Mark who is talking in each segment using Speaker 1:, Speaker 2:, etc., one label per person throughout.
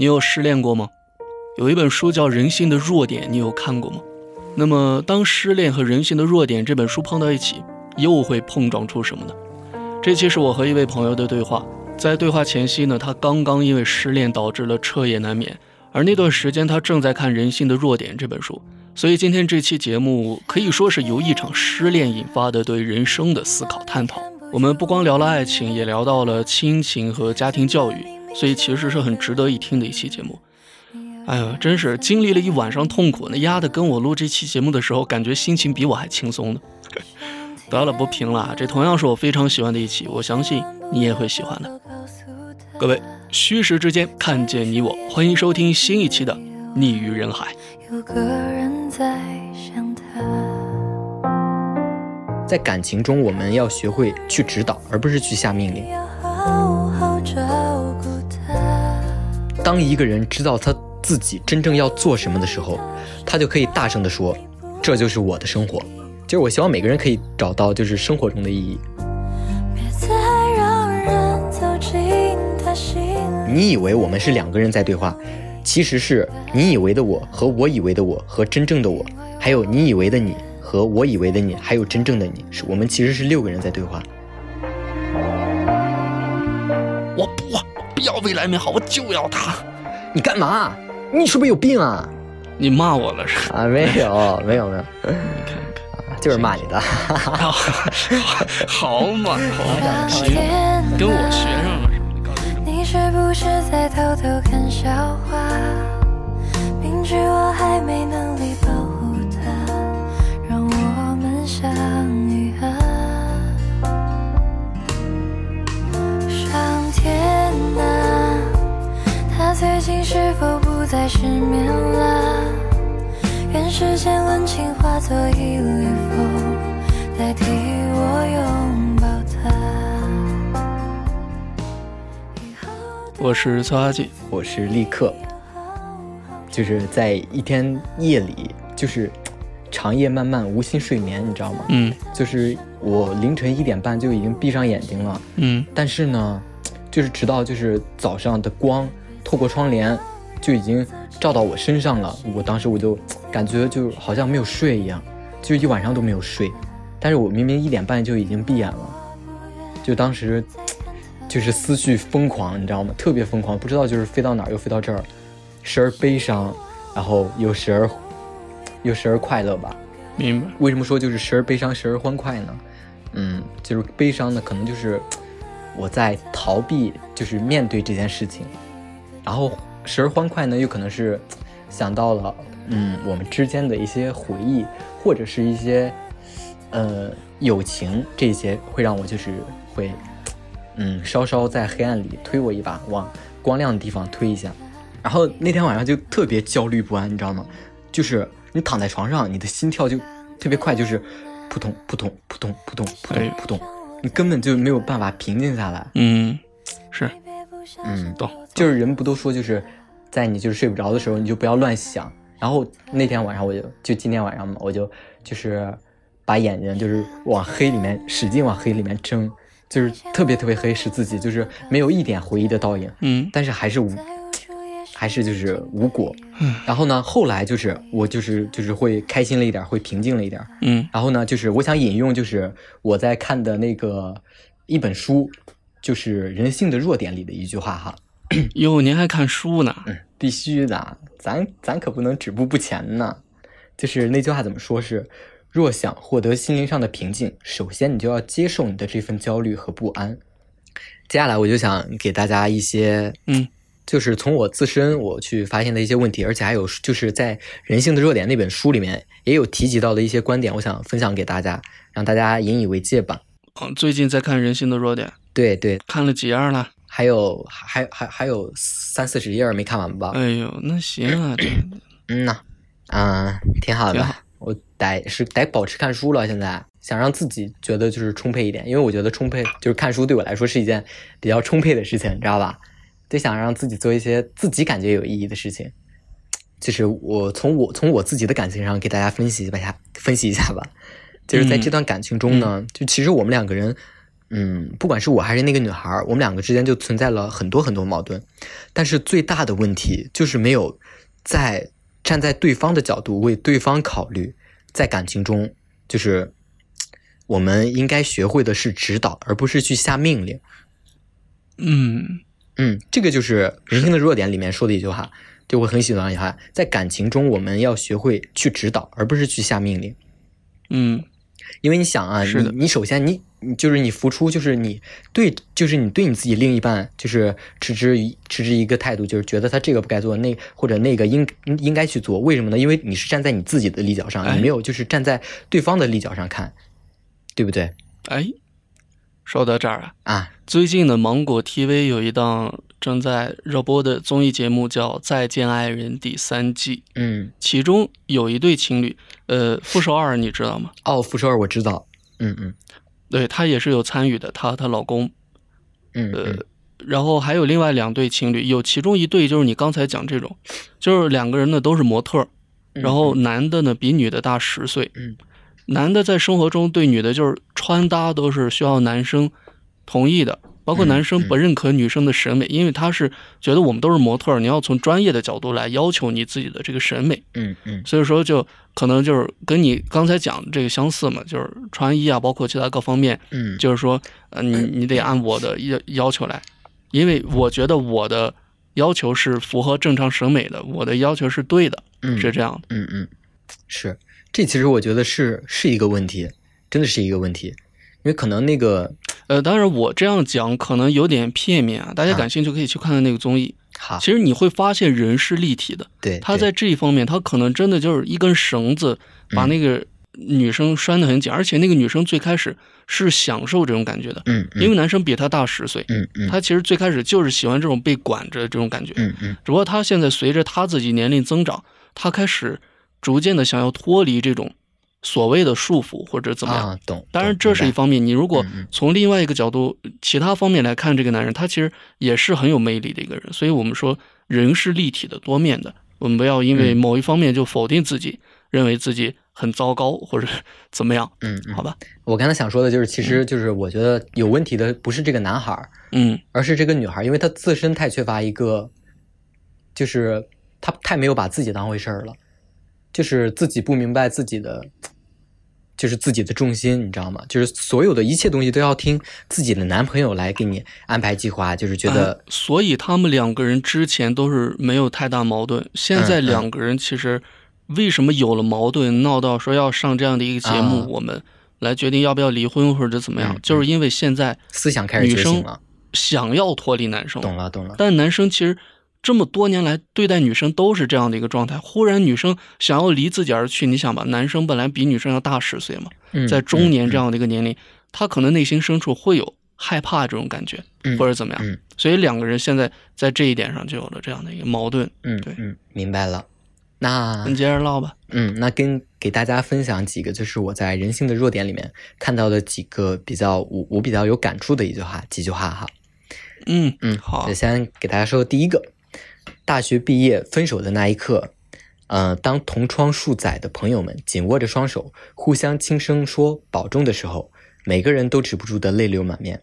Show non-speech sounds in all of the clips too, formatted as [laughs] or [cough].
Speaker 1: 你有失恋过吗？有一本书叫《人性的弱点》，你有看过吗？那么，当失恋和人性的弱点这本书碰到一起，又会碰撞出什么呢？这期是我和一位朋友的对话。在对话前夕呢，他刚刚因为失恋导致了彻夜难眠，而那段时间他正在看《人性的弱点》这本书。所以今天这期节目可以说是由一场失恋引发的对人生的思考探讨。我们不光聊了爱情，也聊到了亲情和家庭教育。所以其实是很值得一听的一期节目。哎呀，真是经历了一晚上痛苦，那丫的跟我录这期节目的时候，感觉心情比我还轻松呢。得了，不评了，这同样是我非常喜欢的一期，我相信你也会喜欢的。各位，虚实之间看见你我，欢迎收听新一期的《逆于人海》。
Speaker 2: 有个人在想他在感情中，我们要学会去指导，而不是去下命令。当一个人知道他自己真正要做什么的时候，他就可以大声地说：“这就是我的生活。”就是我希望每个人可以找到就是生活中的意义。你以为我们是两个人在对话，其实是你以为的我和我以为的我和真正的我，还有你以为的你和我以为的你，还有真正的你，是我们其实是六个人在对话。
Speaker 1: 不。要未来美好，我就要他。
Speaker 2: 你干嘛？你是不是有病啊？
Speaker 1: 你骂我了是？
Speaker 2: 啊，没有，没有，没有。
Speaker 1: 你看看，
Speaker 2: 就是骂你的。[laughs]
Speaker 1: 好嘛，好行，跟我学上了。你是不是在偷偷看笑话？明知我还没能力是否不再失眠了？愿世间温情化作一缕风，代替我拥抱它。我是曹阿季，
Speaker 2: 我是立刻。就是在一天夜里，就是长夜漫漫，无心睡眠，你知道吗？
Speaker 1: 嗯。
Speaker 2: 就是我凌晨一点半就已经闭上眼睛了。
Speaker 1: 嗯。
Speaker 2: 但是呢，就是直到就是早上的光。透过窗帘，就已经照到我身上了。我当时我就感觉就好像没有睡一样，就一晚上都没有睡。但是我明明一点半就已经闭眼了，就当时就是思绪疯狂，你知道吗？特别疯狂，不知道就是飞到哪儿又飞到这儿，时而悲伤，然后又时而又时而快乐吧。
Speaker 1: 明白？
Speaker 2: 为什么说就是时而悲伤，时而欢快呢？嗯，就是悲伤的可能就是我在逃避，就是面对这件事情。然后时而欢快呢，又可能是想到了，嗯，我们之间的一些回忆，或者是一些，呃，友情，这些会让我就是会，嗯，稍稍在黑暗里推我一把，往光亮的地方推一下。然后那天晚上就特别焦虑不安，你知道吗？就是你躺在床上，你的心跳就特别快，就是扑通扑通扑通扑通扑通扑通，你根本就没有办法平静下来。
Speaker 1: 嗯，是，
Speaker 2: 嗯，懂。就是人不都说，就是在你就是睡不着的时候，你就不要乱想。然后那天晚上我就就今天晚上嘛，我就就是把眼睛就是往黑里面使劲往黑里面睁，就是特别特别黑，使自己就是没有一点回忆的倒影。
Speaker 1: 嗯，
Speaker 2: 但是还是无，还是就是无果。嗯，然后呢，后来就是我就是就是会开心了一点，会平静了一点。
Speaker 1: 嗯，
Speaker 2: 然后呢，就是我想引用就是我在看的那个一本书，就是《人性的弱点》里的一句话哈。
Speaker 1: 哟，您还看书呢？
Speaker 2: 嗯，必须的，咱咱可不能止步不前呢。就是那句话怎么说？是若想获得心灵上的平静，首先你就要接受你的这份焦虑和不安。接下来我就想给大家一些，
Speaker 1: 嗯，
Speaker 2: 就是从我自身我去发现的一些问题，而且还有就是在《人性的弱点》那本书里面也有提及到的一些观点，我想分享给大家，让大家引以为戒吧。
Speaker 1: 嗯，最近在看《人性的弱点》，
Speaker 2: 对对，
Speaker 1: 看了几页了？
Speaker 2: 还有还还还有三四十页没看完吧？
Speaker 1: 哎呦，那行啊，[clears throat]
Speaker 2: 嗯呐，嗯，挺好的。我得是得保持看书了，现在想让自己觉得就是充沛一点，因为我觉得充沛就是看书对我来说是一件比较充沛的事情，你知道吧？得想让自己做一些自己感觉有意义的事情。就是我从我从我自己的感情上给大家分析一下，分析一下吧。就是在这段感情中呢，就其实我们两个人。嗯，不管是我还是那个女孩，我们两个之间就存在了很多很多矛盾，但是最大的问题就是没有在站在对方的角度为对方考虑，在感情中，就是我们应该学会的是指导，而不是去下命令。
Speaker 1: 嗯
Speaker 2: 嗯，这个就是《人性的弱点》里面说的一句话，就我很喜欢一句话，在感情中我们要学会去指导，而不是去下命令。
Speaker 1: 嗯
Speaker 2: 因为你想啊，你你首先你你就是你付出，就是你对，就是你对你自己另一半，就是持之以持之一个态度，就是觉得他这个不该做，那或者那个应应应该去做，为什么呢？因为你是站在你自己的立脚上，
Speaker 1: 哎
Speaker 2: 你没有就是站在对方的立脚上看，对不对？
Speaker 1: 哎，说到这儿啊，
Speaker 2: 啊，
Speaker 1: 最近的芒果 TV 有一档正在热播的综艺节目叫《再见爱人》第三季，
Speaker 2: 嗯，
Speaker 1: 其中有一对情侣，呃，傅首尔你知道吗？
Speaker 2: 哦，傅首尔我知道，嗯嗯。
Speaker 1: 对她也是有参与的，她和她老公，
Speaker 2: 嗯
Speaker 1: 然后还有另外两对情侣，有其中一对就是你刚才讲这种，就是两个人呢都是模特然后男的呢比女的大十岁，
Speaker 2: 嗯。
Speaker 1: 男的在生活中对女的就是穿搭都是需要男生同意的，包括
Speaker 2: 嗯
Speaker 1: 男生不认可女生的审美，因为他是觉得我们都是模特，你要从专业的角度来要求你自己的这个审美，
Speaker 2: 嗯嗯。
Speaker 1: 所以说就可能就是跟你刚才讲的这个相似嘛，就是穿衣啊，包括其他各方面，
Speaker 2: 嗯，
Speaker 1: 就是说，呃，你你得按我的要要求来，因为我觉得我的要求是符合正常审美的，我的要求是对的，
Speaker 2: 嗯
Speaker 1: 是这样的。
Speaker 2: 嗯嗯，是，这其实我觉得是是一个问题，真的是一个问题，因为可能那个
Speaker 1: 呃，当然我这样讲可能有点片面啊，大家
Speaker 2: 啊
Speaker 1: 感兴趣可以去看看那个综艺。
Speaker 2: 好，
Speaker 1: 其实你会发现人是立体的，
Speaker 2: 对，
Speaker 1: 他在这一方面，他可能真的就是一根绳子把
Speaker 2: 嗯
Speaker 1: 那个女生拴得很紧，而且那个女生最开始是享受这种感觉的，
Speaker 2: 嗯，嗯
Speaker 1: 因为男生比她大十岁，
Speaker 2: 嗯嗯
Speaker 1: 她其实最开始就是喜欢这种被管着这种感觉。
Speaker 2: 嗯嗯
Speaker 1: 只不过他现在随着他自己年龄增长，他开始逐渐的想要脱离这种所谓的束缚或者怎么样。
Speaker 2: 啊，懂，
Speaker 1: 当然这是一方面，你如果从另外一个角度、其他方面来看这个男人，他其实也是很有魅力的一个人。所以我们说人是立体的、多面的，我们不要因为
Speaker 2: 嗯
Speaker 1: 某一方面就否定自己，认为自己很糟糕或者 [laughs] 怎么样，
Speaker 2: 嗯嗯
Speaker 1: 好吧？
Speaker 2: 我刚才想说的就是，其实就是我觉得有问题的不是这个男孩儿，
Speaker 1: 嗯
Speaker 2: 而是这个女孩儿，因为她自身太缺乏一个，就是她太没有把自己当回事儿了，就是自己不明白自己的，就是自己的重心，你知道吗？就是所有的一切东西都要听自己的男朋友来给你安排计划，就是觉得
Speaker 1: 呃所以他们两个人之前都是没有太大矛盾，现在两个人其实为什么有了矛盾，闹到说要上这样的一个节目，
Speaker 2: 啊
Speaker 1: 我们来决定要不要离婚或者怎么样，
Speaker 2: 嗯
Speaker 1: 就是因为现在
Speaker 2: 思想开始
Speaker 1: 女生
Speaker 2: 觉醒了，
Speaker 1: 想要脱离男生，
Speaker 2: 懂了懂了，
Speaker 1: 但男生其实这么多年来对待女生都是这样的一个状态，忽然女生想要离自己而去，你想吧，男生本来比女生要大十岁嘛，
Speaker 2: 嗯
Speaker 1: 在中年这
Speaker 2: 样，
Speaker 1: 的一个年龄，他可能内心深处会有害怕这种感觉，
Speaker 2: 嗯
Speaker 1: 或者怎么样。
Speaker 2: 嗯
Speaker 1: 所以两个人现在在这一点上就有了这样的一个矛盾。对
Speaker 2: 嗯嗯，明白了。那
Speaker 1: 你接着唠吧。
Speaker 2: 嗯，那跟给大家分享几个，就是我在《人性的弱点》里面看到的几个比较我我比较有感触的一句话，几句话哈。
Speaker 1: 嗯
Speaker 2: 嗯，
Speaker 1: 好
Speaker 2: 就先给大家说第一个，大学毕业分手的那一刻，呃，当同窗数载的朋友们紧握着双手，互相轻声说保重的时候，每个人都止不住的泪流满面。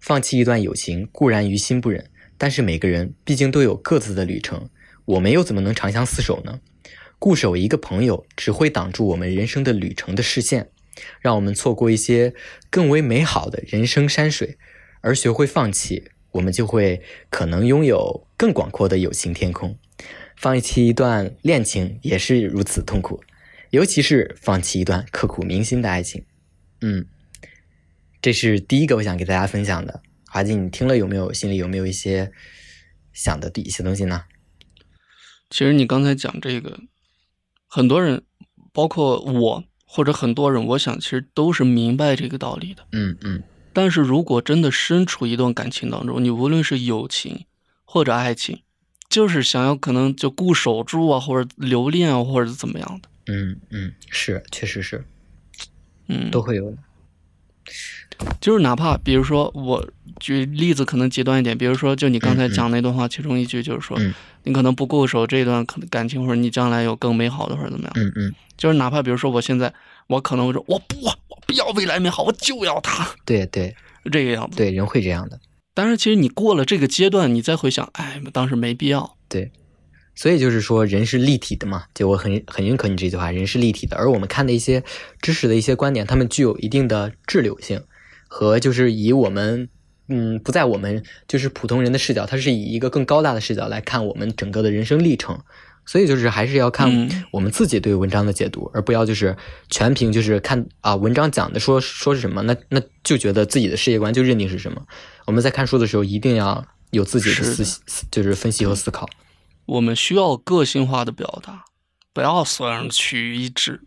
Speaker 2: 放弃一段友情固然于心不忍，但是每个人毕竟都有各自的旅程，我们又怎么能长相厮守呢？固守一个朋友，只会挡住我们人生的旅程的视线，让我们错过一些更为美好的人生山水。而学会放弃，我们就会可能拥有更广阔的友情天空。放弃一段恋情也是如此痛苦，尤其是放弃一段刻骨铭心的爱情。嗯，这是第一个我想给大家分享的。华静，你听了有没有心里有没有一些想的一些东西呢？
Speaker 1: 其实你刚才讲这个，很多人，包括我或者很多人，我想其实都是明白这个道理的。
Speaker 2: 嗯嗯
Speaker 1: 但是如果真的身处一段感情当中，你无论是友情或者爱情，就是想要可能就固守住啊，或者留恋啊，或者怎么样的，
Speaker 2: 嗯嗯，是，确实是。
Speaker 1: 嗯，
Speaker 2: 都会有的。
Speaker 1: 就是哪怕比如说我举例子可能极端一点，比如说就你刚才讲那段话，其中一句就是说，
Speaker 2: 嗯。
Speaker 1: 你可能不固守这段可能感情，或者你将来有更美好的或者怎么样，
Speaker 2: 嗯嗯，
Speaker 1: 就是哪怕比如说我现在我可能会说我不我不要未来美好，我就要它，
Speaker 2: 对对，
Speaker 1: 这个样子。
Speaker 2: 对，人会这样的。
Speaker 1: 但是其实你过了这个阶段，你再回想，哎，当时没必要。
Speaker 2: 对，所以就是说，人是立体的嘛。就我很很认可你这句话，人是立体的。而我们看的一些知识的一些观点，他们具有一定的滞留性，和就是以我们嗯不在我们就是普通人的视角，它是以一个更高大的视角来看我们整个的人生历程。所以就是还是要看
Speaker 1: 嗯
Speaker 2: 我们自己对文章的解读，而不要就是全凭就是看啊文章讲的说说是什么，那那就觉得自己的世界观就认定是什么。我们在看书的时候一定要有自己的
Speaker 1: 是的
Speaker 2: 思思就是分析和思考。
Speaker 1: 我们需要个性化的表达，不要所有人趋于一致，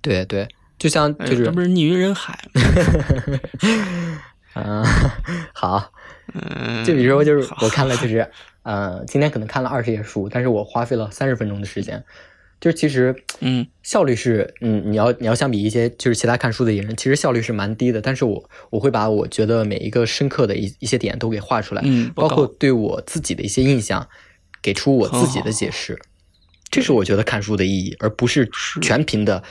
Speaker 2: 对对，就像就是
Speaker 1: 这不是逆于人海吗？
Speaker 2: 嗯、[laughs] 好，
Speaker 1: 嗯，
Speaker 2: 就比如说就是我看了就是呃今天可能看了二十页书，但是我花费了三十分钟的时间，就是其实
Speaker 1: 嗯。
Speaker 2: 效率是，嗯，你要你要相比一些就是其他看书的人，其实效率是蛮低的。但是我我会把我觉得每一个深刻的一一些点都给画出来，
Speaker 1: 嗯，
Speaker 2: 包括对我自己的一些印象，给出我自己的解释。这是我觉得看书的意义，而不是
Speaker 1: 是。
Speaker 2: 全凭的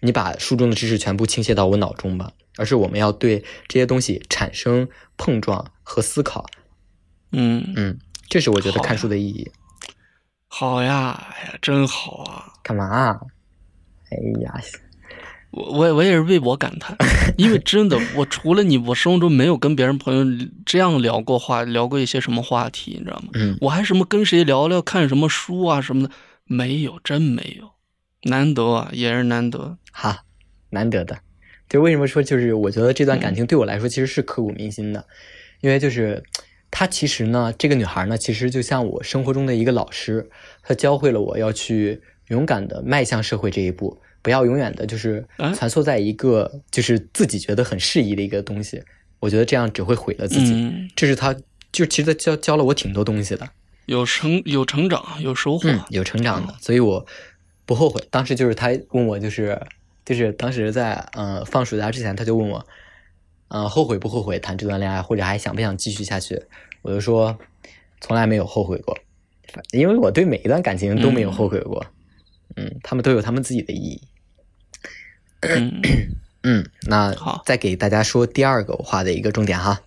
Speaker 2: 你把书中的知识全部倾泻到我脑中吧，而是我们要对这些东西产生碰撞和思考。
Speaker 1: 嗯，
Speaker 2: 嗯，这是我觉得看书的意义。
Speaker 1: 好呀，哎呀，真好啊！
Speaker 2: 干嘛啊？哎呀，
Speaker 1: 我我也我也是为我感叹，[laughs] 因为真的，我除了你，我生活中没有跟别人朋友这样聊过话，聊过一些什么话题，你知道吗？
Speaker 2: 嗯
Speaker 1: 我还什么跟谁聊聊，看什么书啊什么的，没有，真没有，难得啊，也是难得。
Speaker 2: 哈，难得的。就为什么说就是我觉得这段感情对我来说其实是刻骨铭心的，因为就是她其实呢，这个女孩呢，其实就像我生活中的一个老师，她教会了我要去勇敢的迈向社会这一步，不要永远的就是
Speaker 1: 哎
Speaker 2: 蜷缩在一个就是自己觉得很适宜的一个东西。我觉得这样只会毁了自己。
Speaker 1: 嗯，
Speaker 2: 这是她就其实她教教了我挺多东西的。
Speaker 1: 有成有成长，有收获。
Speaker 2: 嗯，有成长的，所以我不后悔。当时就是她问我，就是就是当时在呃放暑假之前，他就问我，呃后悔不后悔谈这段恋爱，或者还想不想继续下去？我就说从来没有后悔过，因为我对每一段感情都没有后悔过。嗯他们都有他们自己的意义。
Speaker 1: 嗯，
Speaker 2: 嗯，那
Speaker 1: 好
Speaker 2: 再给大家说第二个我画的一个重点哈，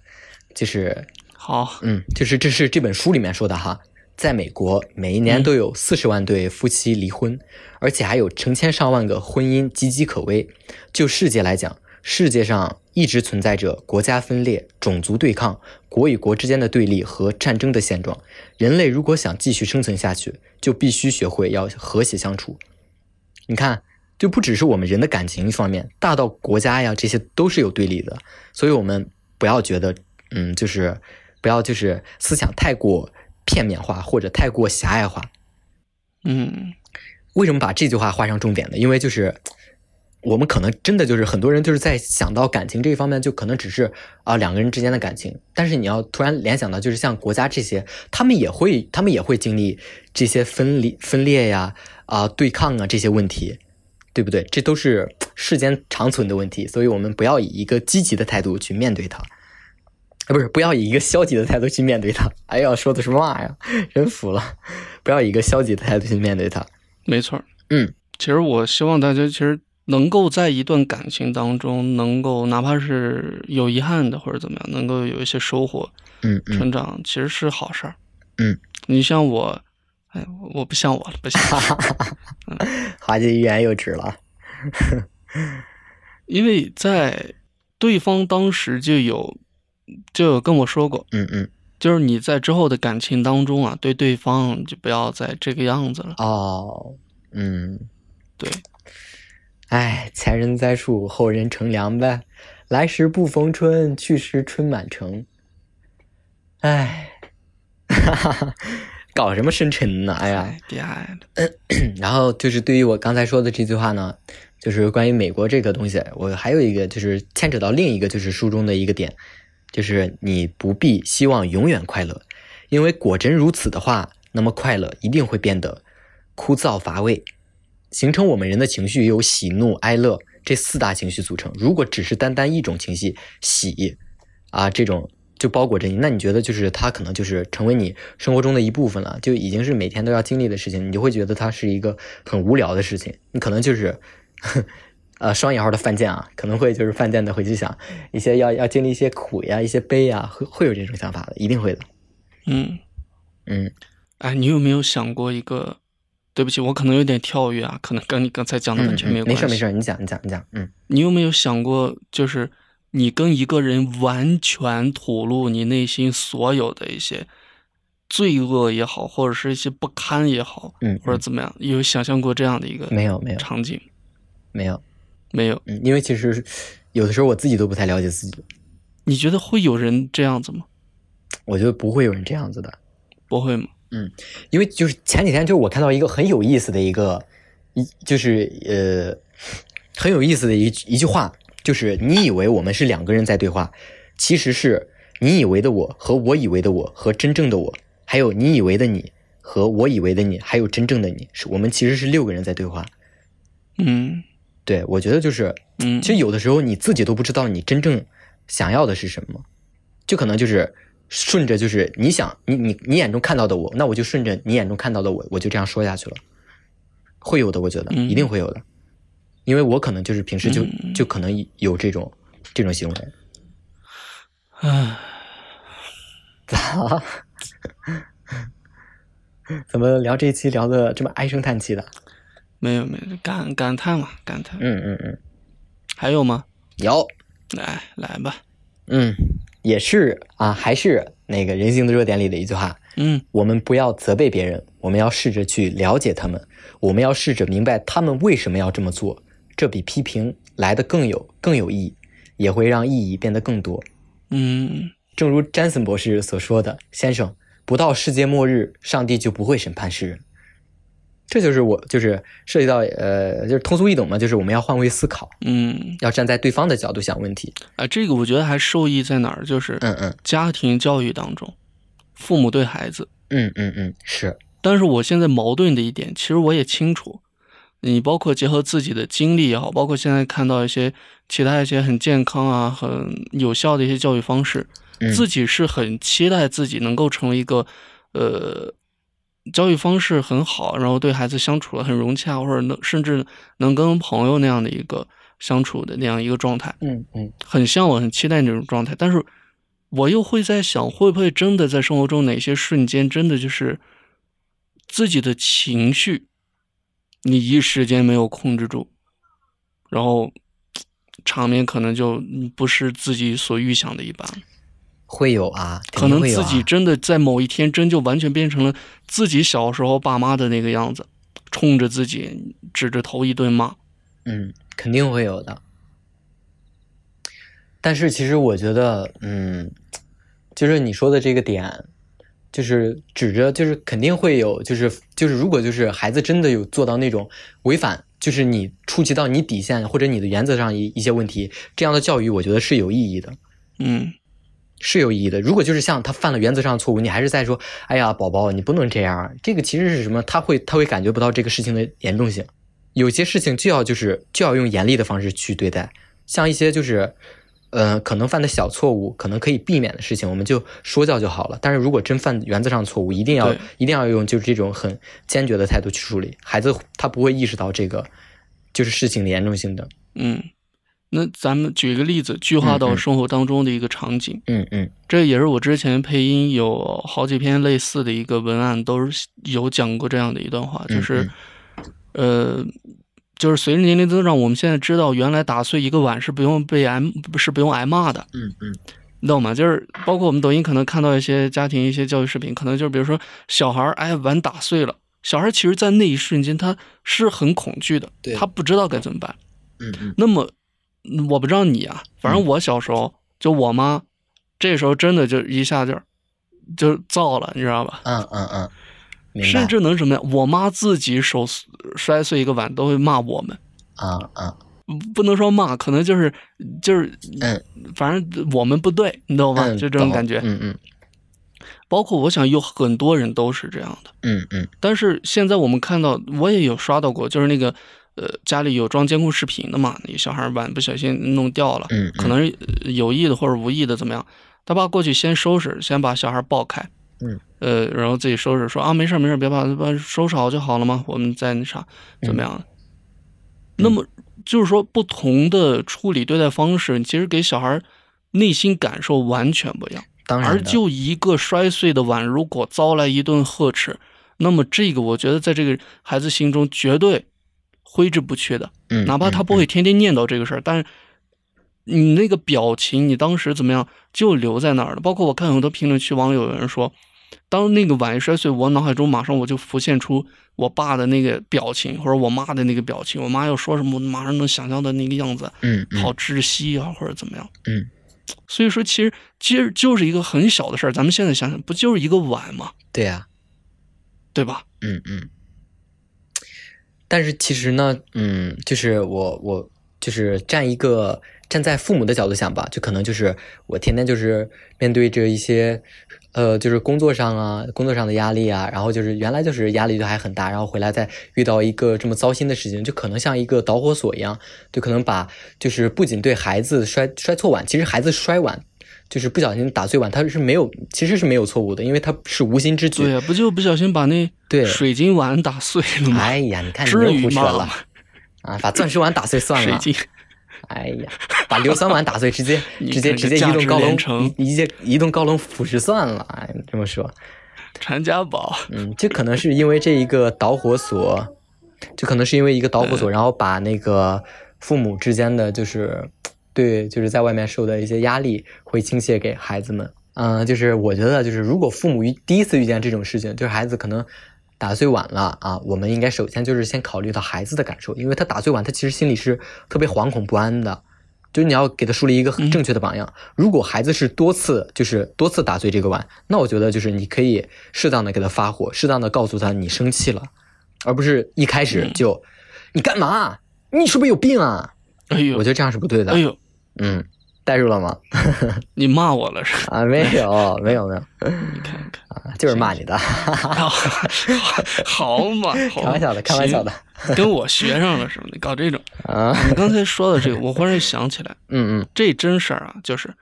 Speaker 2: 就是
Speaker 1: 好，
Speaker 2: 嗯，就是这是这本书里面说的哈，在美国每一年
Speaker 1: 嗯
Speaker 2: 都有四十万对夫妻离婚，而且还有成千上万个婚姻岌岌可危。就世界来讲，世界上一直存在着国家分裂、种族对抗、国与国之间的对立和战争的现状。人类如果想继续生存下去，就必须学会要和谐相处。你看，就不只是我们人的感情一方面，大到国家呀，这些都是有对立的。所以我们不要觉得，嗯，就是不要就是思想太过片面化或者太过狭隘化。
Speaker 1: 嗯
Speaker 2: 为什么把这句话画上重点呢？因为就是我们可能真的就是很多人就是在想到感情这一方面，就可能只是啊、两个人之间的感情，但是你要突然联想到，就是像国家这些，他们也会他们也会经历这些分离、分裂呀、啊、对抗啊这些问题，对不对？这都是世间长存的问题，所以我们不要以一个积极的态度去面对它。啊，不是，不要以一个消极的态度去面对它。哎呀，说的什么话呀？人服了！不要以一个消极的态度去面对它。
Speaker 1: 没错。
Speaker 2: 嗯，
Speaker 1: 其实我希望大家其实能够在一段感情当中，能够哪怕是有遗憾的或者怎么样，能够有一些收获、
Speaker 2: 嗯嗯。
Speaker 1: 成长，其实是好事儿。
Speaker 2: 嗯，
Speaker 1: 你像我，哎，我我不像我了，不行，[laughs]
Speaker 2: 滑稽欲言又止了。[laughs]
Speaker 1: 因为在对方当时就有就有跟我说过，
Speaker 2: 嗯嗯，
Speaker 1: 就是你在之后的感情当中啊，对对方就不要再这个样子了。
Speaker 2: 哦，嗯，
Speaker 1: 对，
Speaker 2: 哎，前人栽树，后人乘凉呗。来时不逢春，去时春满城。哎，[laughs] 哈哈哈，搞什么深沉呢？哎呀，
Speaker 1: 别爱了。[clears throat]
Speaker 2: 然后就是对于我刚才说的这句话呢，就是关于美国这个东西，我还有一个就是牵扯到另一个就是书中的一个点，就是你不必希望永远快乐，因为果真如此的话，那么快乐一定会变得枯燥乏味。形成我们人的情绪有喜怒哀乐这四大情绪组成，如果只是单单一种情绪喜啊这种就包裹着你，那你觉得就是它可能就是成为你生活中的一部分了，就已经是每天都要经历的事情，你就会觉得它是一个很无聊的事情，你可能就是 [laughs] 呃双引号的犯贱啊，可能会就是犯贱的会去想一些要要经历一些苦呀、一些悲呀，会会有这种想法的，一定会的。
Speaker 1: 嗯，
Speaker 2: 嗯
Speaker 1: 哎，你有没有想过一个？对不起，我可能有点跳跃啊，可能跟你刚才讲的完全没有
Speaker 2: 嗯，没
Speaker 1: 关系。
Speaker 2: 事没事，你讲你讲你讲，嗯
Speaker 1: 你有没有想过，就是你跟一个人完全吐露你内心所有的一些罪恶也好，或者是一些不堪也好，
Speaker 2: 嗯，
Speaker 1: 或者怎么样，有想象过这样的一个
Speaker 2: 没有没有
Speaker 1: 场景？
Speaker 2: 没有，
Speaker 1: 没有？
Speaker 2: 嗯，因为其实有的时候我自己都不太了解自己，
Speaker 1: 你觉得会有人这样子吗？
Speaker 2: 我觉得不会有人这样子的。
Speaker 1: 不会吗？
Speaker 2: 因为就是前几天，就是我看到一个很有意思的一个一，就是呃很有意思的一一句话，就是你以为我们是两个人在对话，其实是你以为的我和我以为的我和真正的我，还有你以为的你和我以为的你，还有真正的你，是我们其实是六个人在对话。
Speaker 1: 嗯
Speaker 2: 对我觉得就是，
Speaker 1: 嗯，
Speaker 2: 其实有的时候你自己都不知道你真正想要的是什么，就可能就是顺着就是你想你你你眼中看到的我，那我就顺着你眼中看到的我，我就这样说下去了，会有的，我觉得
Speaker 1: 嗯
Speaker 2: 一定会有的，因为我可能就是平时就
Speaker 1: 嗯
Speaker 2: 就可能有这种这种行为。
Speaker 1: 唉，
Speaker 2: 咋？怎么聊这一期聊的这么唉声叹气的？
Speaker 1: 没有没有，感感叹嘛，感叹。
Speaker 2: 嗯嗯嗯，
Speaker 1: 还有吗？
Speaker 2: 有，
Speaker 1: 来来吧。
Speaker 2: 嗯，也是啊，还是那个人性的热点里的一句话，
Speaker 1: 嗯
Speaker 2: 我们不要责备别人，我们要试着去了解他们，我们要试着明白他们为什么要这么做，这比批评来的更有更有意义，也会让意义变得更多。
Speaker 1: 嗯
Speaker 2: 正如詹森博士所说的：“先生，不到世界末日，上帝就不会审判世人。”这就是我就是涉及到呃，就是通俗易懂嘛，就是我们要换位思考，
Speaker 1: 嗯，
Speaker 2: 要站在对方的角度想问题。
Speaker 1: 啊，这个我觉得还受益在哪儿？就是
Speaker 2: 嗯嗯
Speaker 1: 家庭教育当中，父母对孩子。
Speaker 2: 嗯嗯嗯，是，
Speaker 1: 但是我现在矛盾的一点，其实我也清楚，你包括结合自己的经历也好，包括现在看到一些其他一些很健康啊、很有效的一些教育方式，
Speaker 2: 嗯
Speaker 1: 自己是很期待自己能够成为一个呃教育方式很好，然后对孩子相处的很融洽，或者能甚至能跟朋友那样的一个相处的那样一个状态。
Speaker 2: 嗯嗯
Speaker 1: 很向往、很期待那种状态，但是我又会在想，会不会真的在生活中哪些瞬间，真的就是自己的情绪，你一时间没有控制住，然后场面可能就不是自己所预想的一般，
Speaker 2: 会有啊，
Speaker 1: 可能自己真的在某一天真就完全变成了自己小时候爸妈的那个样子，冲着自己指着头一顿骂。
Speaker 2: 嗯，肯定会有的。但是其实我觉得，嗯，就是你说的这个点，就是指着，就是肯定会有，就是就是如果就是孩子真的有做到那种违反，就是你触及到你底线或者你的原则上一一些问题，这样的教育，我觉得是有意义的。
Speaker 1: 嗯
Speaker 2: 是有意义的。如果就是像他犯了原则上的错误，你还是在说，哎呀，宝宝，你不能这样。这个其实是什么？他会他会感觉不到这个事情的严重性。有些事情就要就是就要用严厉的方式去对待，像一些就是，呃，可能犯的小错误，可能可以避免的事情，我们就说教就好了。但是如果真犯原则上的错误，一定要一定要用就是这种很坚决的态度去处理。孩子他不会意识到这个就是事情的严重性的。
Speaker 1: 嗯，那咱们举一个例子，具化到生活当中的一个场景。
Speaker 2: 嗯嗯
Speaker 1: 这也是我之前配音有好几篇类似的一个文案，都是有讲过这样的一段话，
Speaker 2: 嗯
Speaker 1: 就是，呃，就是随着年龄增长，我们现在知道，原来打碎一个碗是不用被挨，是不用挨骂的，
Speaker 2: 嗯嗯
Speaker 1: 你懂吗？就是包括我们抖音可能看到一些家庭一些教育视频，可能就是比如说小孩儿哎碗打碎了，小孩儿其实在那一瞬间他是很恐惧的，他不知道该怎么办。
Speaker 2: 嗯嗯
Speaker 1: 那么嗯我不知道你啊，反正我小时候、就我妈，这时候真的就一下就就燥了，你知道吧？
Speaker 2: 嗯嗯嗯，
Speaker 1: 甚至能什么呀？我妈自己手摔碎一个碗都会骂我们，
Speaker 2: 啊啊
Speaker 1: 不能说骂，可能就是就是
Speaker 2: 嗯，
Speaker 1: 反正我们不对，你懂吧？
Speaker 2: 嗯，
Speaker 1: 就这种感觉。
Speaker 2: 嗯嗯
Speaker 1: 包括我想有很多人都是这样的，
Speaker 2: 嗯嗯
Speaker 1: 但是现在我们看到，我也有刷到过，就是那个呃家里有装监控视频的嘛，那小孩碗不小心弄掉了，
Speaker 2: 嗯，
Speaker 1: 可能有意的或者无意的怎么样，他爸过去先收拾，先把小孩抱开，
Speaker 2: 嗯，
Speaker 1: 呃，然后自己收拾，说啊没事没事，别怕把收拾好就好了嘛，我们再那啥怎么样？那么就是说不同的处理对待方式，其实给小孩内心感受完全不一样。
Speaker 2: 当然，
Speaker 1: 而就一个摔碎的碗，如果遭来一顿呵斥，那么这个我觉得在这个孩子心中绝对挥之不去的。
Speaker 2: 嗯，
Speaker 1: 哪怕他
Speaker 2: 嗯
Speaker 1: 不会天天念叨这个事儿，但是你那个表情，你当时怎么样就留在那儿了。包括我看很多评论区网友有人说，当那个碗一摔碎，我脑海中马上我就浮现出我爸的那个表情，或者我妈的那个表情。我妈要说什么，我马上能想象的那个样子，
Speaker 2: 嗯嗯
Speaker 1: 好窒息啊，或者怎么样。
Speaker 2: 嗯，
Speaker 1: 所以说，其实其实就是一个很小的事儿，咱们现在想想，不就是一个碗吗？
Speaker 2: 对呀、
Speaker 1: 对吧？
Speaker 2: 嗯嗯。但是其实呢，嗯，就是我我就是站一个站在父母的角度想吧，就可能就是我天天就是面对着一些，呃，就是工作上啊，工作上的压力啊，然后就是原来就是压力就还很大，然后回来再遇到一个这么糟心的事情，就可能像一个导火索一样，就可能把就是不仅对孩子摔摔错碗，其实孩子摔碗。就是不小心打碎碗，他是没有，其实是没有错误的，因为他是无心之举。
Speaker 1: 对呀、不就不小心把那
Speaker 2: 对
Speaker 1: 水晶碗打碎了吗？
Speaker 2: 哎呀，你看你又胡扯
Speaker 1: 吗
Speaker 2: 了啊！把钻石碗打碎算了。
Speaker 1: 水晶，
Speaker 2: 哎呀，把硫酸碗打碎，直接 [laughs] 直接直接移动高龙
Speaker 1: 连城
Speaker 2: 移移移动高龙腐蚀算了。哎，这么说，[laughs]
Speaker 1: 传家宝，
Speaker 2: 嗯，这可能是因为这一个导火索，就可能是因为一个导火索，然后把那个父母之间的就是对，就是在外面受的一些压力会倾泻给孩子们。嗯、就是我觉得，就是如果父母遇第一次遇见这种事情，就是孩子可能打碎碗了啊，我们应该首先就是先考虑到孩子的感受，因为他打碎碗，他其实心里是特别惶恐不安的。就是你要给他树立一个很正确的榜样。如果孩子是多次就是多次打碎这个碗，那我觉得就是你可以适当的给他发火，适当的告诉他你生气了，而不是一开始就、你干嘛？你是不是有病啊？
Speaker 1: 哎呦
Speaker 2: 我觉，得这样是不对的。
Speaker 1: 哎呦，
Speaker 2: 嗯，带入了吗？[laughs]
Speaker 1: 你骂我了是吧？
Speaker 2: 啊，没有，[laughs] 没有，没有，
Speaker 1: 你看看，
Speaker 2: 啊，就是骂你的，[laughs]
Speaker 1: 好嘛，
Speaker 2: 开玩笑的，开玩笑的。
Speaker 1: 跟我学上了是吧？你搞这种，
Speaker 2: 啊，
Speaker 1: 你刚才说的这个，我忽然想起来，
Speaker 2: 嗯嗯
Speaker 1: 这真事儿啊，就是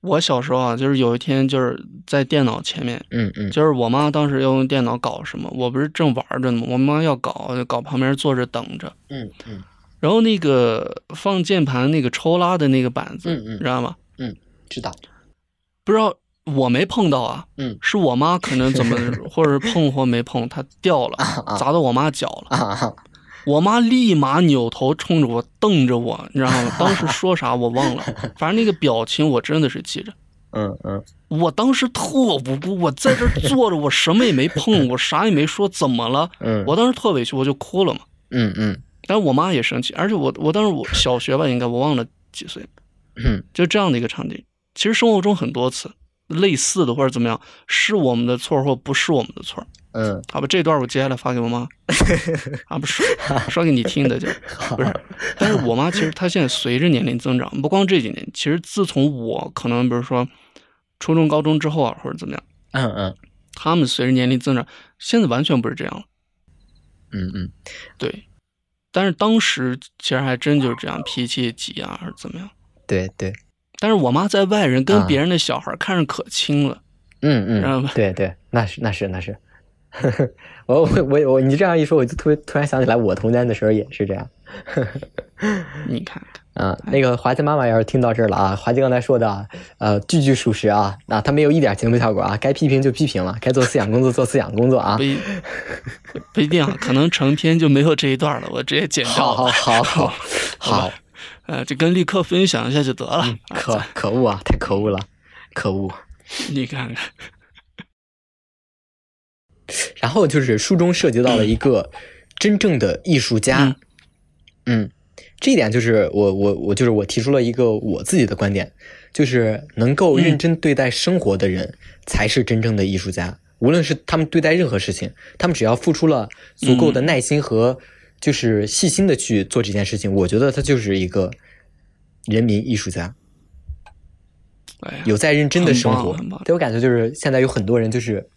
Speaker 1: 我小时候啊，就是有一天就是在电脑前面，
Speaker 2: 嗯嗯
Speaker 1: 就是我妈当时要用电脑搞什么，我不是正玩着呢吗？我妈要搞，就搞旁边坐着等着。
Speaker 2: 嗯嗯
Speaker 1: 然后那个放键盘那个抽拉的那个板子，
Speaker 2: 嗯嗯
Speaker 1: 知道吗？
Speaker 2: 嗯知道。
Speaker 1: 不知道我没碰到啊，
Speaker 2: 嗯
Speaker 1: 是我妈可能怎么，[laughs] 或者是碰或没碰，它掉了，
Speaker 2: 啊
Speaker 1: 砸到我妈脚了。
Speaker 2: 啊
Speaker 1: 我妈立马扭头冲着我瞪着我，你知道吗？[laughs] 当时说啥我忘了，反正那个表情我真的是记着。
Speaker 2: 嗯嗯
Speaker 1: 我当时特无辜，我在这坐着，我什么也没碰，我啥也没说，怎么了？
Speaker 2: 嗯，
Speaker 1: 我当时特委屈，我就哭了嘛。
Speaker 2: 嗯嗯
Speaker 1: 但是我妈也生气，而且我我当时我 [laughs] 小学吧，应该我忘了几岁，
Speaker 2: 嗯
Speaker 1: 就这样的一个场景。其实生活中很多次类似的或者怎么样，是我们的错或不是我们的错。
Speaker 2: 嗯，
Speaker 1: 好吧，这段我接下来发给我妈，[laughs] 啊不是说给你听的就 [laughs] 不是。但是我妈其实她现在随着年龄增长，不光这几年，其实自从我可能比如说初中、高中之后啊，或者怎么样，
Speaker 2: 嗯嗯
Speaker 1: 他们随着年龄增长，现在完全不是这样了。
Speaker 2: 嗯嗯，
Speaker 1: 对，但是当时其实还真就是这样，脾气急啊，还是怎么样。
Speaker 2: 对对，
Speaker 1: 但是我妈在外人跟
Speaker 2: 啊
Speaker 1: 别人的小孩看着可亲了，
Speaker 2: 嗯嗯对对，那是那是那是。[laughs] 我我我我，你这样一说，我就突突然想起来，我童年的时候也是这样。[laughs]
Speaker 1: 你看看，
Speaker 2: 啊，那个华姐妈妈要是听到这儿了啊，华姐刚才说的啊，呃，句句属实啊，那她没有一点节目效果啊，该批评就批评了，该做思想工作做思想工作啊
Speaker 1: 不。一不一定啊，可能成篇就没有这一段了，我直接剪掉
Speaker 2: 好。好好好 [laughs] 好，
Speaker 1: 呃，就跟立刻分享一下就得了。啊
Speaker 2: 可可恶啊，太可恶了，可恶。
Speaker 1: 你看看，
Speaker 2: 然后就是书中涉及到了一个真正的艺术家，
Speaker 1: 嗯
Speaker 2: 嗯，这一点就是我我我就是我提出了一个我自己的观点，就是能够认真对待生活的人才是真正的艺术家。无论是他们对待任何事情，他们只要付出了足够的耐心和就是细心的去做这件事情，我觉得他就是一个人民艺术家。
Speaker 1: 哎，
Speaker 2: 有在认真的生活
Speaker 1: 很棒很棒。
Speaker 2: 对我感觉就是现在有很多人就是，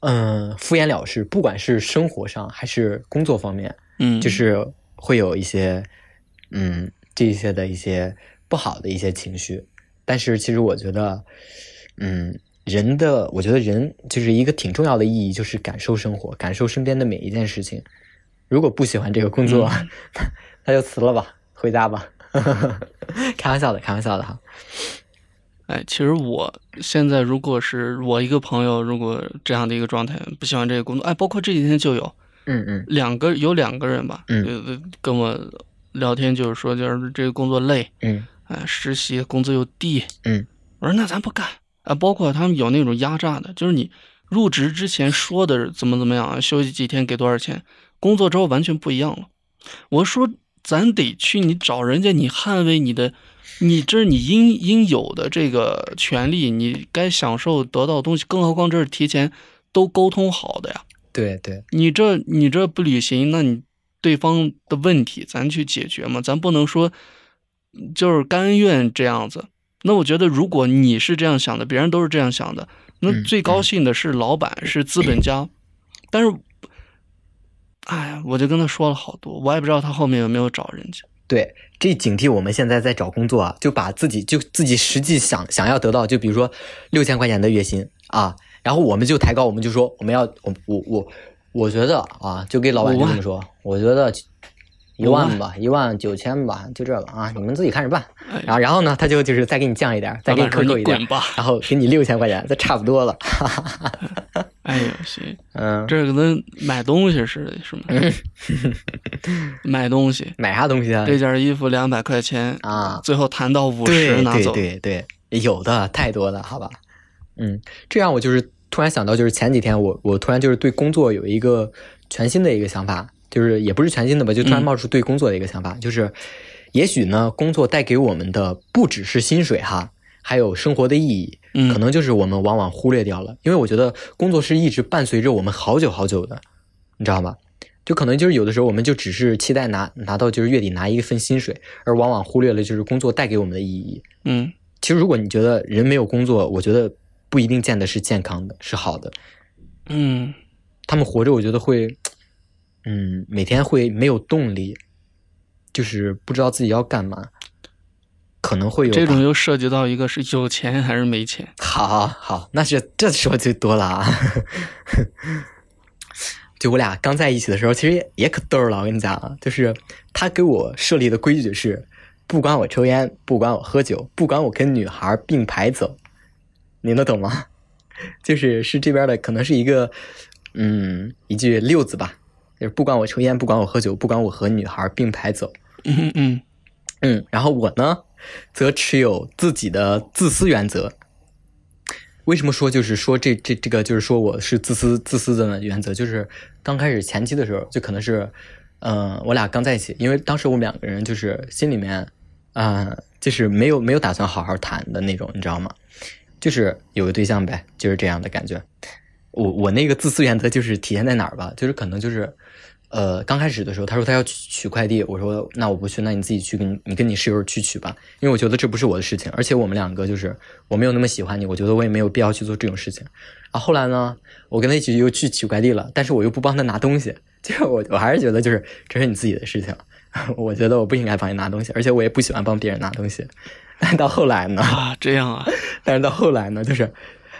Speaker 2: 嗯、敷衍了事，不管是生活上还是工作方面，
Speaker 1: 嗯，
Speaker 2: 就是会有一些，嗯，这些的一些不好的一些情绪。但是其实我觉得，嗯，人的，我觉得人就是一个挺重要的意义，就是感受生活，感受身边的每一件事情。如果不喜欢这个工作，[laughs] 那就辞了吧，回家吧。[laughs] 开玩笑的，开玩笑的哈。
Speaker 1: 哎，其实我现在如果是我一个朋友，如果这样的一个状态，不喜欢这个工作，哎，包括这几天就有
Speaker 2: 嗯嗯
Speaker 1: 两个有两个人吧，
Speaker 2: 嗯
Speaker 1: 呃，跟我聊天就是说，就是这个工作累，
Speaker 2: 嗯
Speaker 1: 哎，实习工资又低，
Speaker 2: 嗯，
Speaker 1: 我说那咱不干啊。包括他们有那种压榨的，就是你入职之前说的怎么怎么样，休息几天给多少钱，工作之后完全不一样了。我说咱得去你找人家，你捍卫你的，你这是你应应有的这个权利，你该享受得到的东西，更何况这是提前都沟通好的呀。
Speaker 2: 对对，
Speaker 1: 你这你这不履行，那你对方的问题咱去解决嘛，咱不能说就是甘愿这样子。那我觉得，如果你是这样想的，别人都是这样想的，那
Speaker 2: 嗯
Speaker 1: 最高兴的是老板，是资本家。但是，哎呀，我就跟他说了好多，我也不知道他后面有没有找人家。
Speaker 2: 对，这警惕我们现在在找工作啊，就把自己就自己实际想想要得到，就比如说六千块钱的月薪啊，然后我们就抬高，我们就说我们要我我我我觉得啊，就给老板这么说，我觉得一
Speaker 1: 万
Speaker 2: 万吧，一万九千吧，就这个啊，你们自己看着办。
Speaker 1: 哎
Speaker 2: 然后然后呢，他就就是再给你降一点，再给你克扣一点，
Speaker 1: 吧！
Speaker 2: 然后给你六千块钱，这差不多了。
Speaker 1: 哈哈哈哎呦，行，
Speaker 2: 嗯，
Speaker 1: 这个跟买东西似的，是吗？[laughs] 买东西，
Speaker 2: 买啥东西啊？
Speaker 1: 这件衣服两百块钱
Speaker 2: 啊，
Speaker 1: 最后谈到五十拿走。
Speaker 2: 对对对，有的太多了，好吧？嗯，这样我就是突然想到，就是前几天我我突然就是对工作有一个全新的一个想法，就是也不是全新的吧，就突然
Speaker 1: 嗯
Speaker 2: 冒出对工作的一个想法，就是也许呢，工作带给我们的不只是薪水哈，还有生活的意义，
Speaker 1: 嗯
Speaker 2: 可能就是我们往往忽略掉了，因为我觉得工作是一直伴随着我们好久好久的，你知道吗？就可能就是有的时候我们就只是期待拿拿到就是月底拿一份薪水，而往往忽略了就是工作带给我们的意义。
Speaker 1: 嗯
Speaker 2: 其实如果你觉得人没有工作，我觉得不一定见得是健康的，是好的。
Speaker 1: 嗯，
Speaker 2: 他们活着，我觉得会，嗯，每天会没有动力，就是不知道自己要干嘛，可能会有
Speaker 1: 这种又涉及到一个是有钱还是没钱。
Speaker 2: 好好，那是这说就多了啊。[laughs] 就我俩刚在一起的时候，其实也也可逗了。我跟你讲啊，就是他给我设立的规矩是，不管我抽烟，不管我喝酒，不管我跟女孩并排走，你能懂吗？[laughs] 就是是这边的，可能是一个嗯一句六字吧，就是不管我抽烟，不管我喝酒，不管我和女孩并排走。
Speaker 1: 嗯嗯
Speaker 2: 嗯，然后我呢，则持有自己的自私原则。为什么说就是说这这这个就是说我是自私自私的呢？原则就是刚开始前期的时候，就可能是，嗯、我俩刚在一起，因为当时我们两个人就是心里面，啊、就是没有没有打算好好谈的那种，你知道吗？就是有个对象呗，就是这样的感觉。我我那个自私原则就是体现在哪儿吧？就是可能就是，呃，刚开始的时候，他说他要取取快递，我说那我不去，那你自己去跟你跟你室友去取吧，因为我觉得这不是我的事情，而且我们两个就是我没有那么喜欢你，我觉得我也没有必要去做这种事情。然后后来呢，我跟他一起又去取快递了，但是我又不帮他拿东西，就是我我还是觉得就是这是你自己的事情，我觉得我不应该帮你拿东西，而且我也不喜欢帮别人拿东西。但 [laughs] 到后来呢，
Speaker 1: 啊，这样啊，[laughs]
Speaker 2: 但是到后来呢，就是，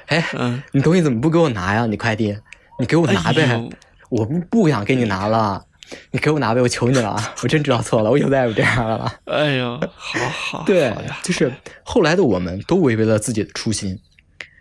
Speaker 2: 哎，
Speaker 1: 嗯，
Speaker 2: 你东西怎么不给我拿呀？你快递，你给我拿呗。
Speaker 1: 哎
Speaker 2: 我不不想给你拿了，你给我拿呗，我求你了，我真知道错了，我以后再也不这样了。[laughs]
Speaker 1: 哎呦，好好，
Speaker 2: 对，，就是后来的我们都违背了自己的初心，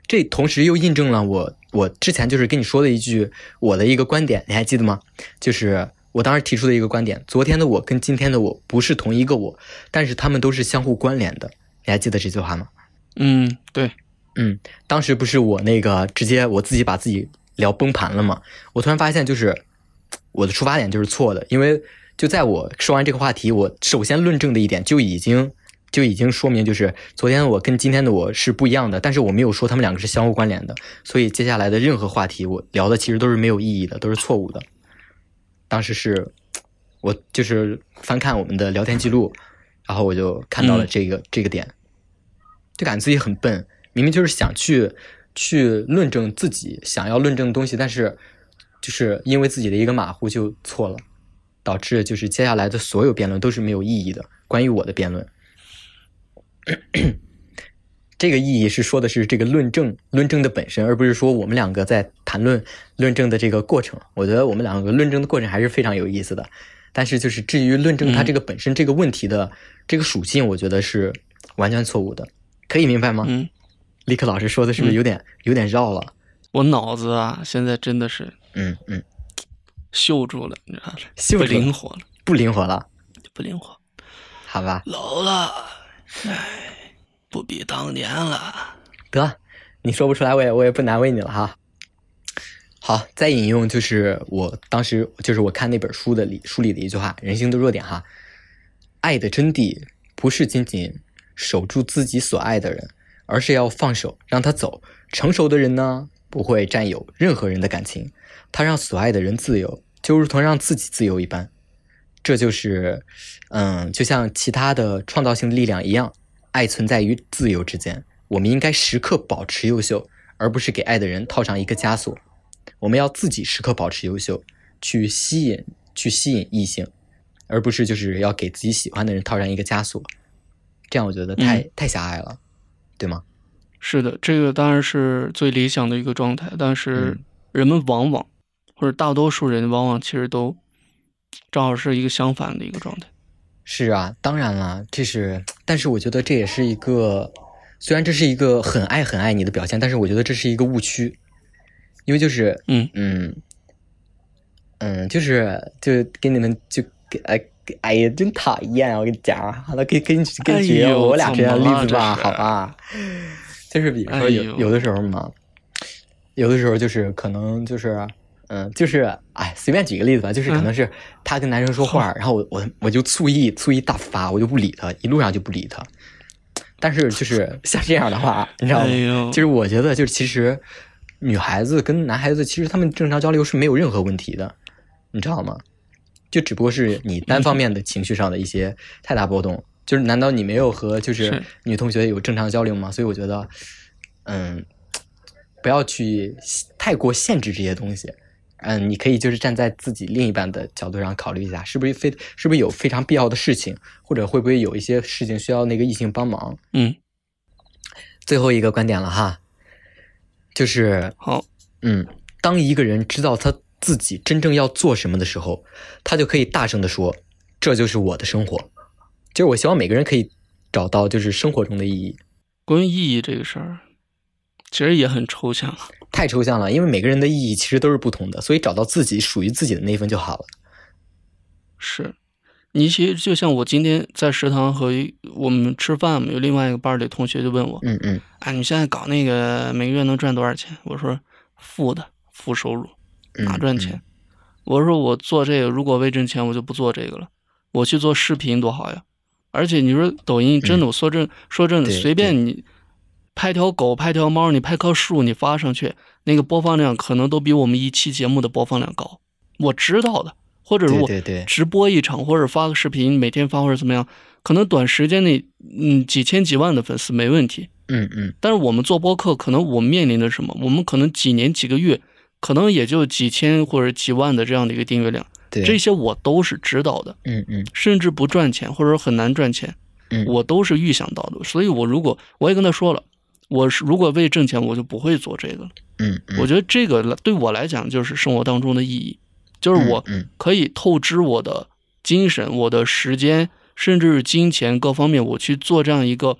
Speaker 2: 这同时又印证了我我之前就是跟你说的一句我的一个观点，你还记得吗？就是我当时提出的一个观点，昨天的我跟今天的我不是同一个我，但是他们都是相互关联的，你还记得这句话吗？
Speaker 1: 嗯，对，
Speaker 2: 嗯，当时不是我那个直接我自己把自己聊崩盘了吗？我突然发现，就是我的出发点就是错的，因为就在我说完这个话题，我首先论证的一点就已经就已经说明，就是昨天的我跟今天的我是不一样的，但是我没有说他们两个是相互关联的，所以接下来的任何话题我聊的其实都是没有意义的，都是错误的。当时是我就是翻看我们的聊天记录，然后我就看到了
Speaker 1: 嗯
Speaker 2: 这个、这个点，就感觉自己很笨，明明就是想去去论证自己想要论证的东西，但是就是因为自己的一个马虎就错了，导致就是接下来的所有辩论都是没有意义的。关于我的辩论，[clears throat] 这个意义是说的是这个论证论证的本身，而不是说我们两个在谈论论证的这个过程。我觉得我们两个论证的过程还是非常有意思的，但是就是至于论证它这个本身这个问题的这个属性，我觉得是完全错误的。可以明白吗？
Speaker 1: 嗯，
Speaker 2: 立克老师说的是不是有点、有点绕了？
Speaker 1: 我脑子啊，现在真的是
Speaker 2: 嗯嗯，
Speaker 1: 锈住了，你知道吗？
Speaker 2: 锈
Speaker 1: 不灵活了，
Speaker 2: 不灵活了，
Speaker 1: 不灵活，
Speaker 2: 好吧？
Speaker 1: 老了，哎，不比当年了。
Speaker 2: 得，你说不出来，我也我也不难为你了哈。好，再引用就是我当时就是我看那本书的里书里的一句话：人性的弱点哈，爱的真谛不是仅仅守住自己所爱的人，而是要放手让他走。成熟的人呢，不会占有任何人的感情，他让所爱的人自由，就如同让自己自由一般。这就是，嗯，就像其他的创造性力量一样，爱存在于自由之间。我们应该时刻保持优秀，而不是给爱的人套上一个枷锁。我们要自己时刻保持优秀，去吸引，去吸引异性，而不是就是要给自己喜欢的人套上一个枷锁。这样我觉得太、
Speaker 1: 嗯
Speaker 2: 太狭隘了，对吗？
Speaker 1: 是的，这个当然是最理想的一个状态，但是
Speaker 2: 嗯
Speaker 1: 人们往往，或者大多数人往往其实都正好是一个相反的一个状态。
Speaker 2: 是啊，当然了，这是，但是我觉得这也是一个，虽然这是一个很爱很爱你的表现，但是我觉得这是一个误区，因为就是，
Speaker 1: 嗯
Speaker 2: 嗯嗯，就是就给你们就给哎给哎呀，真讨厌啊！我跟你讲，好了，给给你给你举我俩这样的例子吧，好吧？就是比如说有、
Speaker 1: 哎
Speaker 2: 有的时候嘛，有的时候就是可能就是。嗯，就是哎，随便举个例子吧，就是可能是他跟男生说话，然后我我我就醋意醋意大发，我就不理他，一路上就不理他。但是就是 [laughs] 像这样的话，你知道吗？
Speaker 1: 哎
Speaker 2: 就是我觉得，就是其实女孩子跟男孩子，其实他们正常交流是没有任何问题的，你知道吗？就只不过是你单方面的情绪上的一些太大波动。就是难道你没有和就是
Speaker 1: 是
Speaker 2: 女同学有正常交流吗？所以我觉得，嗯，不要去太过限制这些东西。嗯，你可以就是站在自己另一半的角度上考虑一下，是不是非是不是有非常必要的事情，或者会不会有一些事情需要那个异性帮忙。
Speaker 1: 嗯，
Speaker 2: 最后一个观点了哈，就是
Speaker 1: 好，
Speaker 2: 嗯，当一个人知道他自己真正要做什么的时候，他就可以大声的说：“这就是我的生活。”就是我希望每个人可以找到就是生活中的意义。
Speaker 1: 关于意义这个事儿，其实也很抽象。[laughs]
Speaker 2: 太抽象了，因为每个人的意义其实都是不同的，所以找到自己属于自己的那一份就好了。
Speaker 1: 是，你其实就像我今天在食堂和一我们吃饭嘛，有另外一个班里同学就问我，
Speaker 2: 嗯嗯
Speaker 1: 哎，你现在搞那个每个月能赚多少钱？我说负的，负收入，
Speaker 2: 嗯，
Speaker 1: 哪赚钱？我说我做这个，如果为挣钱，我就不做这个了，我去做视频多好呀！而且你说抖音真的，我说真说真的，随便你拍条狗、拍条猫，你拍棵树，你发上去，那个播放量可能都比我们一期节目的播放量高。我知道的，或者是我
Speaker 2: 对对对，
Speaker 1: 直播一场，或者发个视频，每天发或者怎么样，可能短时间内，嗯，几千几万的粉丝没问题。
Speaker 2: 嗯嗯
Speaker 1: 但是我们做播客，可能我们面临的什么？我们可能几年几个月，可能也就几千或者几万的这样的一个订阅量，
Speaker 2: 对，
Speaker 1: 这些我都是知道的，
Speaker 2: 嗯嗯
Speaker 1: 甚至不赚钱或者说很难赚钱，
Speaker 2: 嗯，
Speaker 1: 我都是预想到的。所以我如果我也跟他说了，我是如果为挣钱，我就不会做这个了。
Speaker 2: 嗯嗯，
Speaker 1: 我觉得这个对我来讲就是生活当中的意义，就是我
Speaker 2: 嗯
Speaker 1: 可以透支我的精神、我的时间，甚至是金钱各方面，我去做这样一个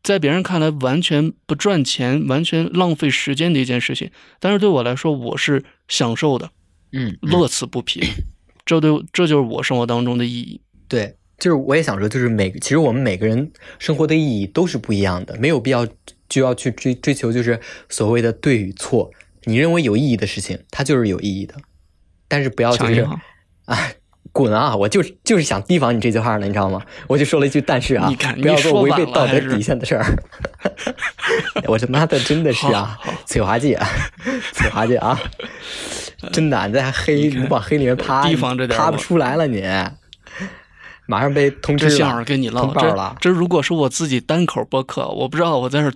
Speaker 1: 在别人看来完全不赚钱、完全浪费时间的一件事情。但是对我来说，我是享受的，
Speaker 2: 嗯嗯
Speaker 1: 乐此不疲。[clears throat] 这对这就是我生活当中的意义。
Speaker 2: 对，就是我也想说，就是每个其实我们每个人生活的意义都是不一样的，没有必要就要去追追求就是所谓的对与错。你认为有意义的事情，它就是有意义的，但是不要就是
Speaker 1: 抢银行，
Speaker 2: 啊，滚啊！我就是就是想提防你这句话呢，你知道吗？我就说了一句但是啊，
Speaker 1: 你看
Speaker 2: 不要做违背道德底线的事儿。[laughs] 我他妈的真的是啊
Speaker 1: 好好，[laughs]
Speaker 2: 翠华姐，翠华姐啊，[laughs] 真的你在黑，
Speaker 1: 你
Speaker 2: 往黑里面趴，
Speaker 1: 提防着点
Speaker 2: 趴不出来了你，马上被通知了，
Speaker 1: 这幸好跟你唠这
Speaker 2: 了。
Speaker 1: 这如果是我自己单口播客，我不知道我在这儿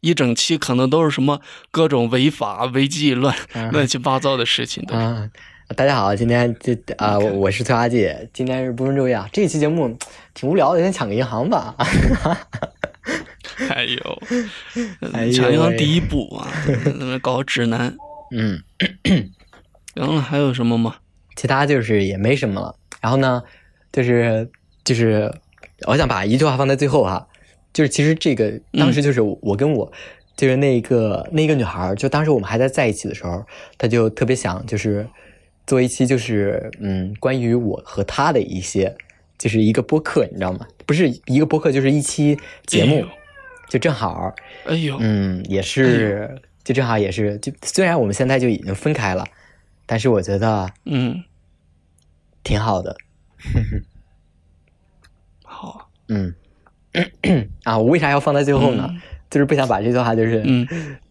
Speaker 1: 一整期可能都是什么各种违法、违纪、乱
Speaker 2: 嗯
Speaker 1: 乱七八糟的事情的。
Speaker 2: 啊，大家好，今天这啊、我我是翠花姐，今天是不分昼夜啊。这期节目挺无聊的，先抢个银行吧。[laughs]
Speaker 1: 哎呦，
Speaker 2: 哎呦喂
Speaker 1: 抢银行第一步啊，那么搞指南。[laughs]
Speaker 2: 嗯，[clears throat]
Speaker 1: 行了，还有什么吗？
Speaker 2: 其他就是也没什么了。然后呢，就是就是我想把一句话放在最后哈，就是其实这个当时就是我跟我。就是那个那个女孩，就当时我们还在在一起的时候，她就特别想就是做一期就是嗯关于我和他的一些就是一个播客，你知道吗？不是一个播客，就是一期节目，就正好，
Speaker 1: 哎呦，
Speaker 2: 嗯，也是就正好也是就虽然我们现在就已经分开了，但是我觉得
Speaker 1: 嗯
Speaker 2: 挺好的，
Speaker 1: 好，[laughs]
Speaker 2: 嗯啊，我为啥要放在最后呢？就是不想把这句话就是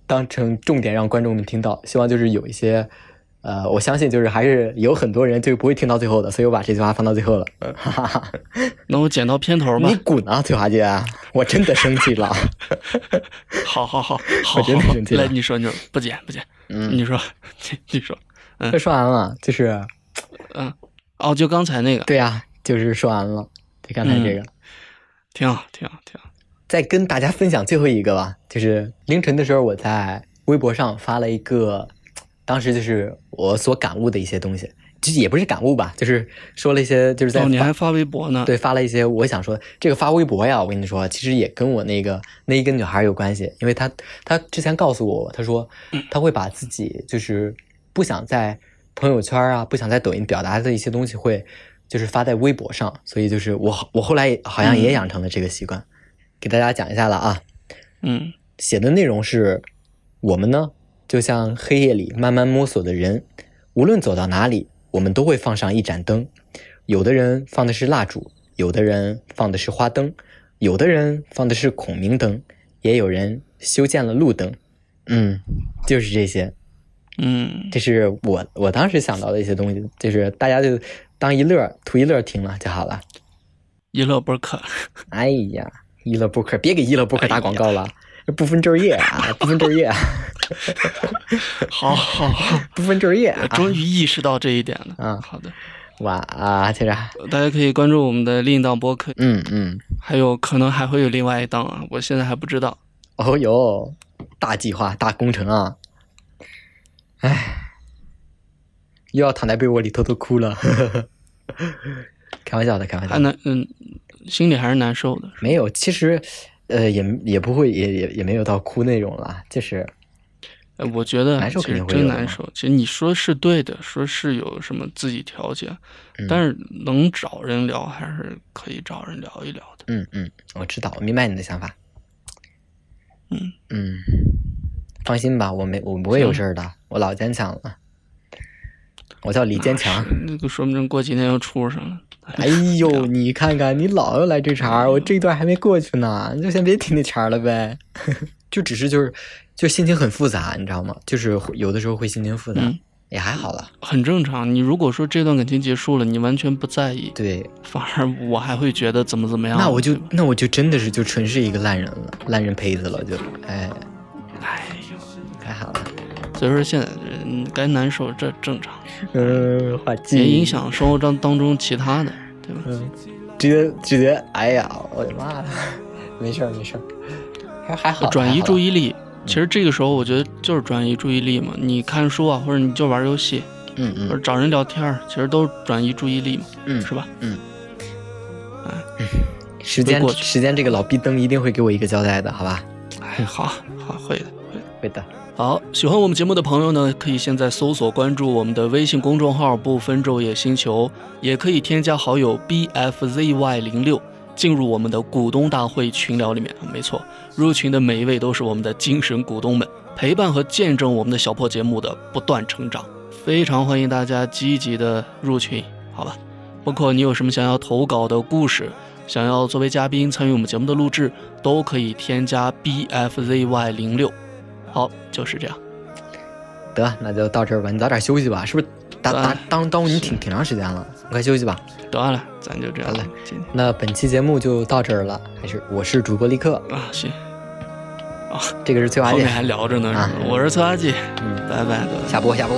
Speaker 2: 当成重点让观众们听到，希望就是有一些，呃，我相信就是还是有很多人就不会听到最后的，所以我把这句话放到最后了。哈哈，[laughs]
Speaker 1: 那我剪到片头吧。
Speaker 2: 你滚啊，翠华姐！我真的生气了。
Speaker 1: 好 [laughs] 好好，我
Speaker 2: 真的生气了。
Speaker 1: 来，你说，你说，不剪不剪。嗯，你说，[laughs] 你说。嗯，
Speaker 2: 快说完了，就是，
Speaker 1: 嗯，哦，就刚才那个。
Speaker 2: 对呀，就是说完了，就刚才这个，
Speaker 1: 挺好，挺好，挺好。
Speaker 2: 再跟大家分享最后一个吧，就是凌晨的时候，我在微博上发了一个，当时就是我所感悟的一些东西，其实也不是感悟吧，就是说了一些，就是在
Speaker 1: 你还发微博呢？
Speaker 2: 对，发了一些我想说，这个发微博呀，我跟你说，其实也跟我那个那一个女孩有关系，因为她她之前告诉我，她说她会把自己就是不想在朋友圈啊，不想在抖音表达的一些东西会就是发在微博上，所以就是我我后来好像也养成了这个习惯。给大家讲一下了啊，
Speaker 1: 嗯，
Speaker 2: 写的内容是，我们呢就像黑夜里慢慢摸索的人，无论走到哪里，我们都会放上一盏灯。有的人放的是蜡烛，有的人放的是花灯，有的人放的是孔明灯，也有人修建了路灯。嗯，就是这些。
Speaker 1: 嗯，
Speaker 2: 这是我我当时想到的一些东西，就是大家就当一乐图一乐听了就好了。
Speaker 1: 一乐播客。[laughs]
Speaker 2: 哎呀。娱乐播客，别给娱乐播客打广告了，不分昼夜啊，不分昼夜。[laughs]
Speaker 1: 好好好，
Speaker 2: 不分昼夜。
Speaker 1: 终于意识到这一点了。
Speaker 2: 嗯，
Speaker 1: 好的。
Speaker 2: 哇啊，接着，
Speaker 1: 大家可以关注我们的另一档播客。
Speaker 2: 嗯嗯，
Speaker 1: 还有可能还会有另外一档啊，我现在还不知道。
Speaker 2: 哦哟，大计划、大工程啊！唉，又要躺在被窝里偷偷哭了。[laughs] 开玩笑的，开玩笑。
Speaker 1: 难，嗯。心里还是难受的。
Speaker 2: 没有，其实，呃，也也不会，也也也没有到哭那种了。就是，
Speaker 1: 呃，我觉得
Speaker 2: 难受肯定会
Speaker 1: 真难受。其实你说是对的，说是有什么自己调节，但是能找人聊还是可以找人聊一聊的。
Speaker 2: 嗯嗯，我知道，我明白你的想法。
Speaker 1: 嗯
Speaker 2: 嗯，放心吧，我没我不会有事的，我老坚强了。我叫李坚强。
Speaker 1: 那个说不定过几天又出上了。[laughs]
Speaker 2: 哎呦，[laughs] 你看看，你老要来这茬我这段还没过去呢，你就先别提那茬了呗。[laughs] 就只是就是，就心情很复杂，你知道吗？就是有的时候会心情复杂，也还好了，
Speaker 1: 很正常。你如果说这段感情结束了，你完全不在意，
Speaker 2: 对，
Speaker 1: 反而我还会觉得怎么怎么样。
Speaker 2: 那我就那我就真的是就纯是一个烂人了，烂人胚子了，就哎，
Speaker 1: 哎呦，
Speaker 2: 太好了。
Speaker 1: 所以说现在嗯，该难受这正常。
Speaker 2: 嗯，话
Speaker 1: 也影响生活当当中其他的，对吧？
Speaker 2: 嗯，直接直接，哎呀，我的妈呀！没事儿没事儿，还还好。
Speaker 1: 转移注意力，其实这个时候我觉得就是转移注意力嘛。你看书啊，或者你就玩游戏，
Speaker 2: 嗯嗯，
Speaker 1: 或者找人聊天，其实都转移注意力嘛，
Speaker 2: 嗯，
Speaker 1: 是吧？
Speaker 2: 嗯，嗯，时间时间这个老逼灯一定会给我一个交代的，好吧？
Speaker 1: 哎，好好会的会的
Speaker 2: 会的。
Speaker 1: 好，喜欢我们节目的朋友呢，可以现在搜索关注我们的微信公众号“不分昼夜星球”，也可以添加好友 bfzy 零六，进入我们的股东大会群聊里面。没错，入群的每一位都是我们的精神股东们，陪伴和见证我们的小破节目的不断成长。非常欢迎大家积极的入群，好吧？包括你有什么想要投稿的故事，想要作为嘉宾参与我们节目的录制，都可以添加 bfzy 零六。好，就是这样。
Speaker 2: 得，那就到这儿吧。你早点休息吧，是不是？耽耽耽耽误你挺挺长时间了，你快休息吧。
Speaker 1: 得了，咱就这样
Speaker 2: 了。那本期节目就到这儿了。还是我是主播立刻
Speaker 1: 啊，行。啊，
Speaker 2: 这个是催化剂，
Speaker 1: 后面还聊着呢。
Speaker 2: 啊，
Speaker 1: 我是催化剂。
Speaker 2: 嗯，
Speaker 1: 拜拜，
Speaker 2: 下播下播。